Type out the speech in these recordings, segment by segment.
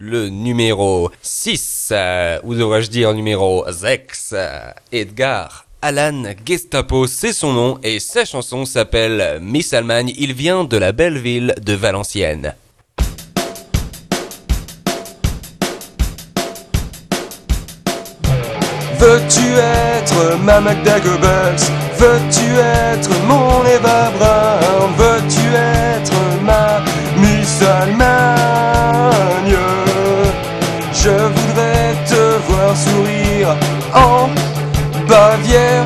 Le numéro 6, euh, ou devrais-je dire numéro 6, euh, Edgar Alan Gestapo, c'est son nom et sa chanson s'appelle Miss Allemagne. Il vient de la belle ville de Valenciennes. Veux-tu être ma Magda Veux-tu être mon Eva Braun? Veux-tu être voir sourire. En Bavière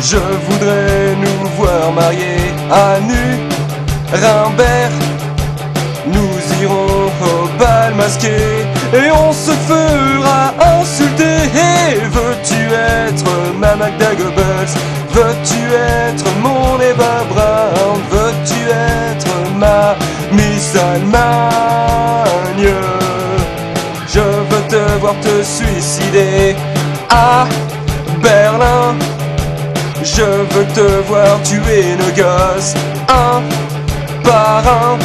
Je voudrais nous voir mariés à Nuremberg Nous irons au bal masqué. Et on se fera insulter. Veux-tu être ma Magda Goebbels? Veux-tu être mon Eva Braun? Veux-tu être ma Miss Allemagne te suicider à Berlin. Je veux te voir tuer nos gosses un par un.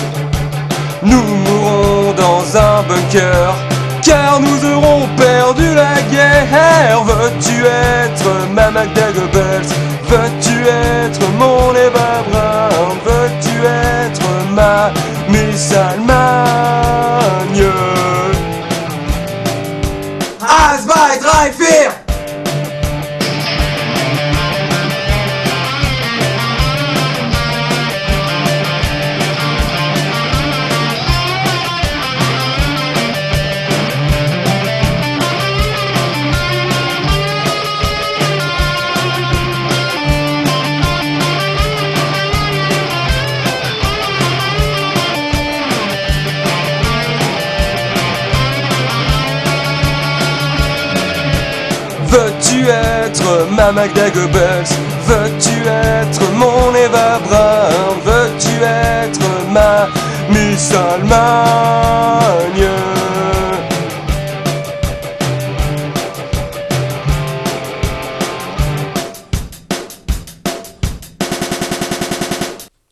Nous mourrons dans un bunker car nous aurons perdu la guerre. Veux-tu être ma Magda Goebbels? Veux-tu être mon Eva Braun? Veux-tu être ma Miss Allemagne? drive Veux-tu être ma Magda Goebbels? Veux-tu être mon Eva Braun? Veux-tu être ma Miss Allemagne?